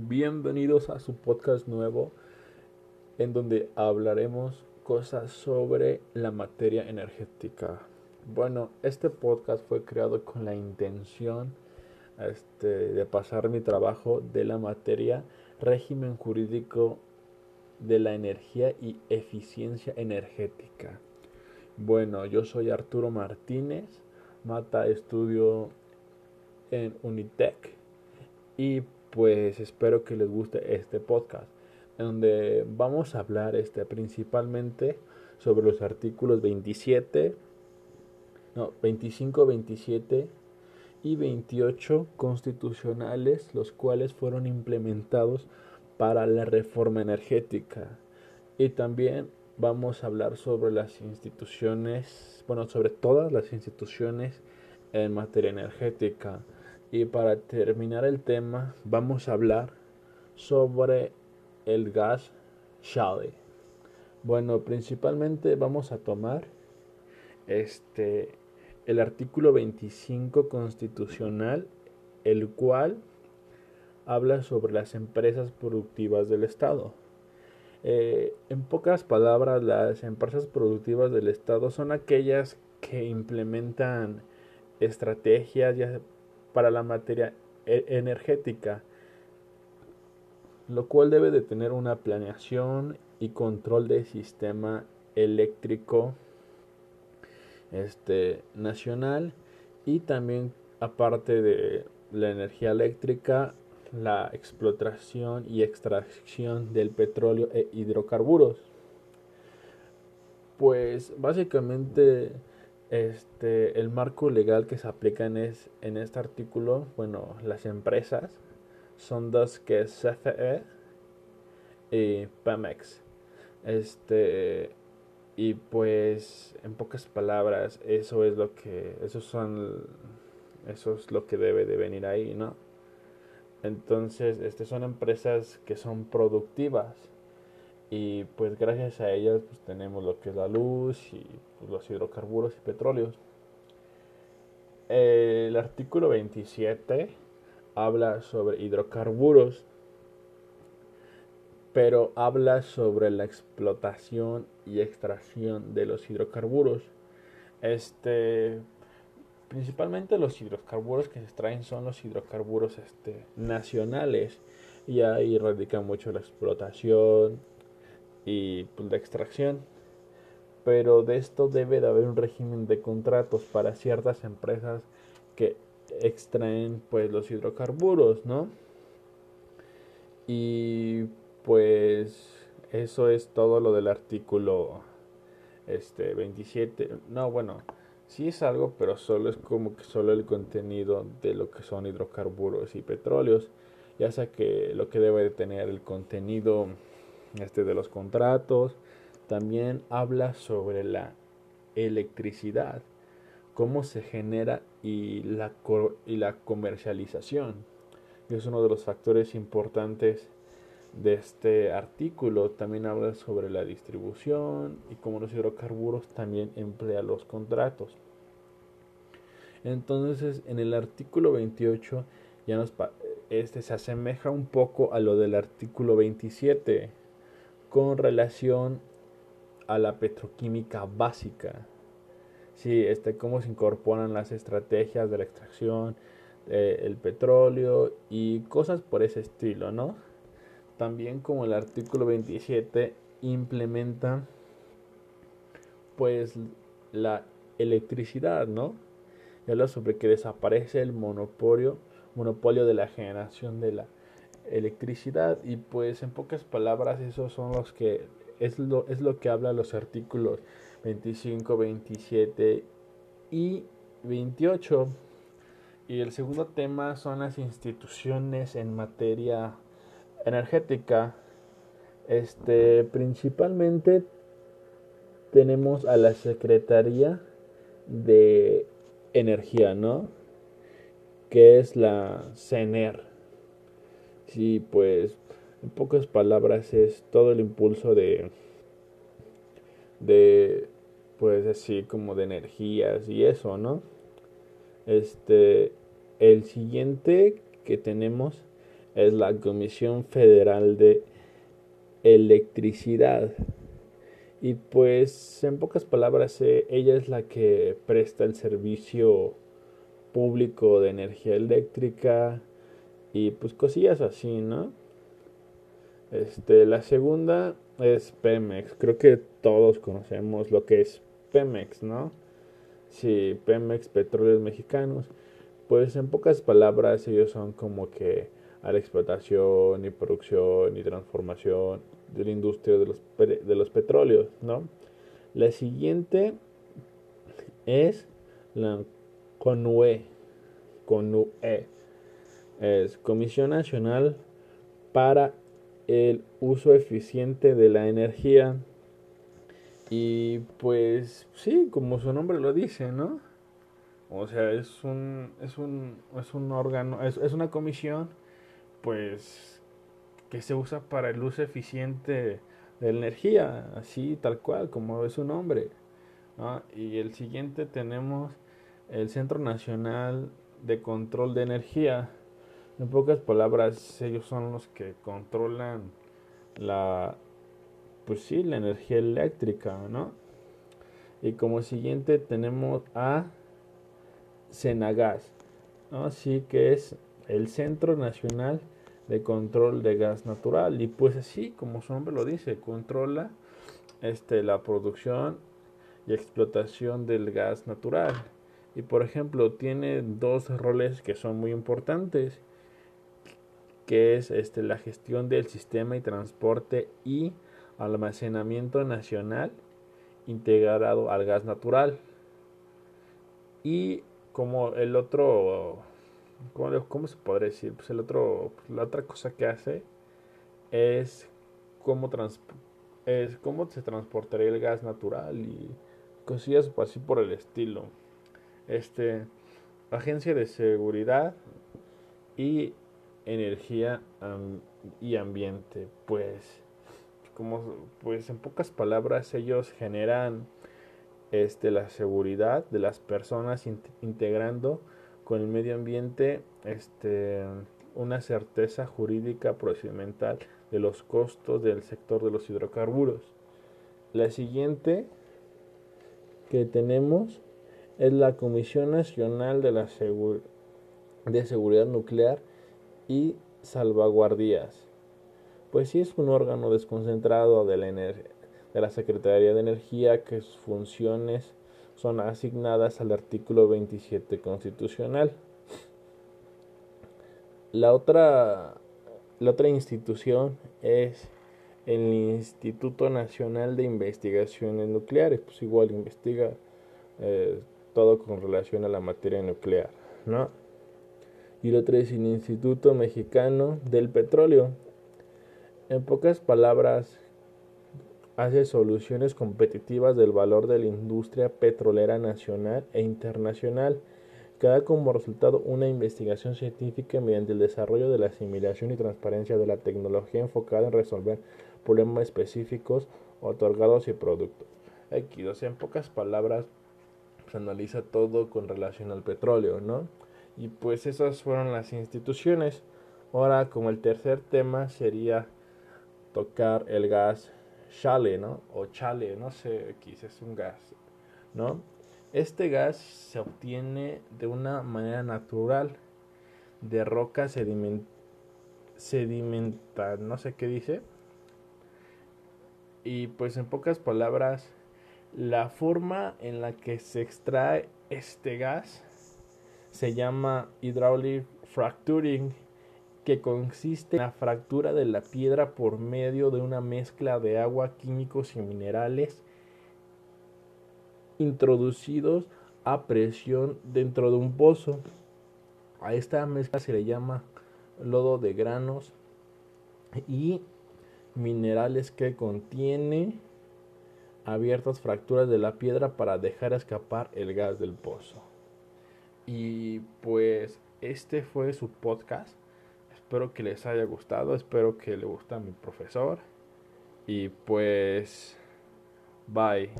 Bienvenidos a su podcast nuevo en donde hablaremos cosas sobre la materia energética. Bueno, este podcast fue creado con la intención este, de pasar mi trabajo de la materia régimen jurídico de la energía y eficiencia energética. Bueno, yo soy Arturo Martínez, Mata estudio en Unitec y pues espero que les guste este podcast, en donde vamos a hablar este, principalmente sobre los artículos 27, no, 25, 27 y 28 constitucionales, los cuales fueron implementados para la reforma energética. Y también vamos a hablar sobre las instituciones, bueno, sobre todas las instituciones en materia energética. Y para terminar el tema, vamos a hablar sobre el gas shale. Bueno, principalmente vamos a tomar este el artículo 25 constitucional, el cual habla sobre las empresas productivas del Estado. Eh, en pocas palabras, las empresas productivas del Estado son aquellas que implementan estrategias para la materia e-, energética, lo cual debe de tener una planeación y control del sistema eléctrico este, nacional y también aparte de la energía eléctrica, la explotación y extracción del petróleo e hidrocarburos. Pues básicamente este, el marco legal que se aplica en, es, en este artículo, bueno, las empresas son dos que es CFE y Pemex. Este, y pues, en pocas palabras, eso es lo que, eso son, eso es lo que debe de venir ahí, ¿no? Entonces, este son empresas que son productivas y pues gracias a ellas pues, tenemos lo que es la luz y los hidrocarburos y petróleos. El artículo 27 habla sobre hidrocarburos, pero habla sobre la explotación y extracción de los hidrocarburos. Este, principalmente los hidrocarburos que se extraen son los hidrocarburos este, nacionales y ahí radica mucho la explotación y pues, la extracción. Pero de esto debe de haber un régimen de contratos para ciertas empresas que extraen pues los hidrocarburos, ¿no? Y pues eso es todo lo del artículo este 27. No, bueno, sí es algo, pero solo es como que solo el contenido de lo que son hidrocarburos y petróleos. Ya sea que lo que debe de tener el contenido este de los contratos, también habla sobre la electricidad, cómo se genera y la, y la comercialización. es uno de los factores importantes de este artículo. También habla sobre la distribución y cómo los hidrocarburos también emplea los contratos. Entonces, en el artículo 28 ya nos este se asemeja un poco a lo del artículo 27 con relación a la petroquímica básica. Sí, este, cómo se incorporan las estrategias de la extracción del petróleo y cosas por ese estilo, ¿no? También como el artículo 27 implementa pues la electricidad, ¿no? Y habla sobre que desaparece el monopolio, monopolio de la generación de la electricidad y pues en pocas palabras esos son los que es lo, es lo que habla los artículos 25, 27 y 28. Y el segundo tema son las instituciones en materia energética. Este, principalmente tenemos a la Secretaría de Energía, ¿no? Que es la CENER. Sí, pues en pocas palabras es todo el impulso de de pues así como de energías y eso, ¿no? Este el siguiente que tenemos es la Comisión Federal de Electricidad. Y pues en pocas palabras, eh, ella es la que presta el servicio público de energía eléctrica y pues cosillas así, ¿no? Este, la segunda es Pemex. Creo que todos conocemos lo que es Pemex, ¿no? Sí, Pemex, Petróleos Mexicanos. Pues en pocas palabras ellos son como que a la explotación y producción y transformación de la industria de los, de los petróleos, ¿no? La siguiente es la CONUE, CONUE, es Comisión Nacional para el Uso Eficiente de la Energía. Y pues sí, como su nombre lo dice, ¿no? O sea, es un, es un, es un órgano, es, es una comisión, pues, que se usa para el uso eficiente de la energía, así tal cual, como es su nombre. Y el siguiente tenemos el Centro Nacional de Control de Energía. En pocas palabras, ellos son los que controlan la, pues sí, la energía eléctrica, ¿no? Y como siguiente tenemos a Senagas. Así que es el Centro Nacional de Control de Gas Natural. Y pues así, como su nombre lo dice, controla este, la producción y explotación del gas natural. Y por ejemplo, tiene dos roles que son muy importantes, que es este, la gestión del sistema y transporte y almacenamiento nacional integrado al gas natural. Y como el otro, ¿cómo, se podría decir? Pues el otro, la otra cosa que hace es cómo, es cómo se transportaría el gas natural y cosillas así por el estilo. Este, Agencia de Seguridad y Energía y Ambiente, pues, como, pues en pocas palabras ellos generan este, la seguridad de las personas integrando con el medio ambiente este, una certeza jurídica procedimental de los costos del sector de los hidrocarburos. La siguiente que tenemos es la Comisión Nacional de, la de Seguridad Nuclear y Salvaguardias. Pues sí es un órgano desconcentrado de la, de la Secretaría de Energía que sus funciones son asignadas al artículo 27 constitucional. La otra, la otra institución es el Instituto Nacional de Investigaciones Nucleares, pues igual investiga eh, todo con relación a la materia nuclear, ¿no? Y otro es el Instituto Mexicano del Petróleo. En pocas palabras, hace soluciones competitivas del valor de la industria petrolera nacional e internacional que da como resultado una investigación científica mediante el desarrollo de la asimilación y transparencia de la tecnología enfocada en resolver problemas específicos otorgados y productos. Aquí, o en pocas palabras, se analiza todo con relación al petróleo, ¿no? Y pues esas fueron las instituciones. Ahora, como el tercer tema sería tocar el gas chale, ¿no? O chale, no sé, quizás es un gas, ¿no? Este gas se obtiene de una manera natural de roca sediment sedimenta, no sé qué dice, y pues en pocas palabras, la forma en la que se extrae este gas se llama hydraulic fracturing, que consiste en la fractura de la piedra por medio de una mezcla de agua, químicos y minerales introducidos a presión dentro de un pozo. A esta mezcla se le llama lodo de granos y minerales que contiene abiertas fracturas de la piedra para dejar escapar el gas del pozo. Y pues este fue su podcast. Espero que les haya gustado, espero que le guste a mi profesor. Y pues, bye.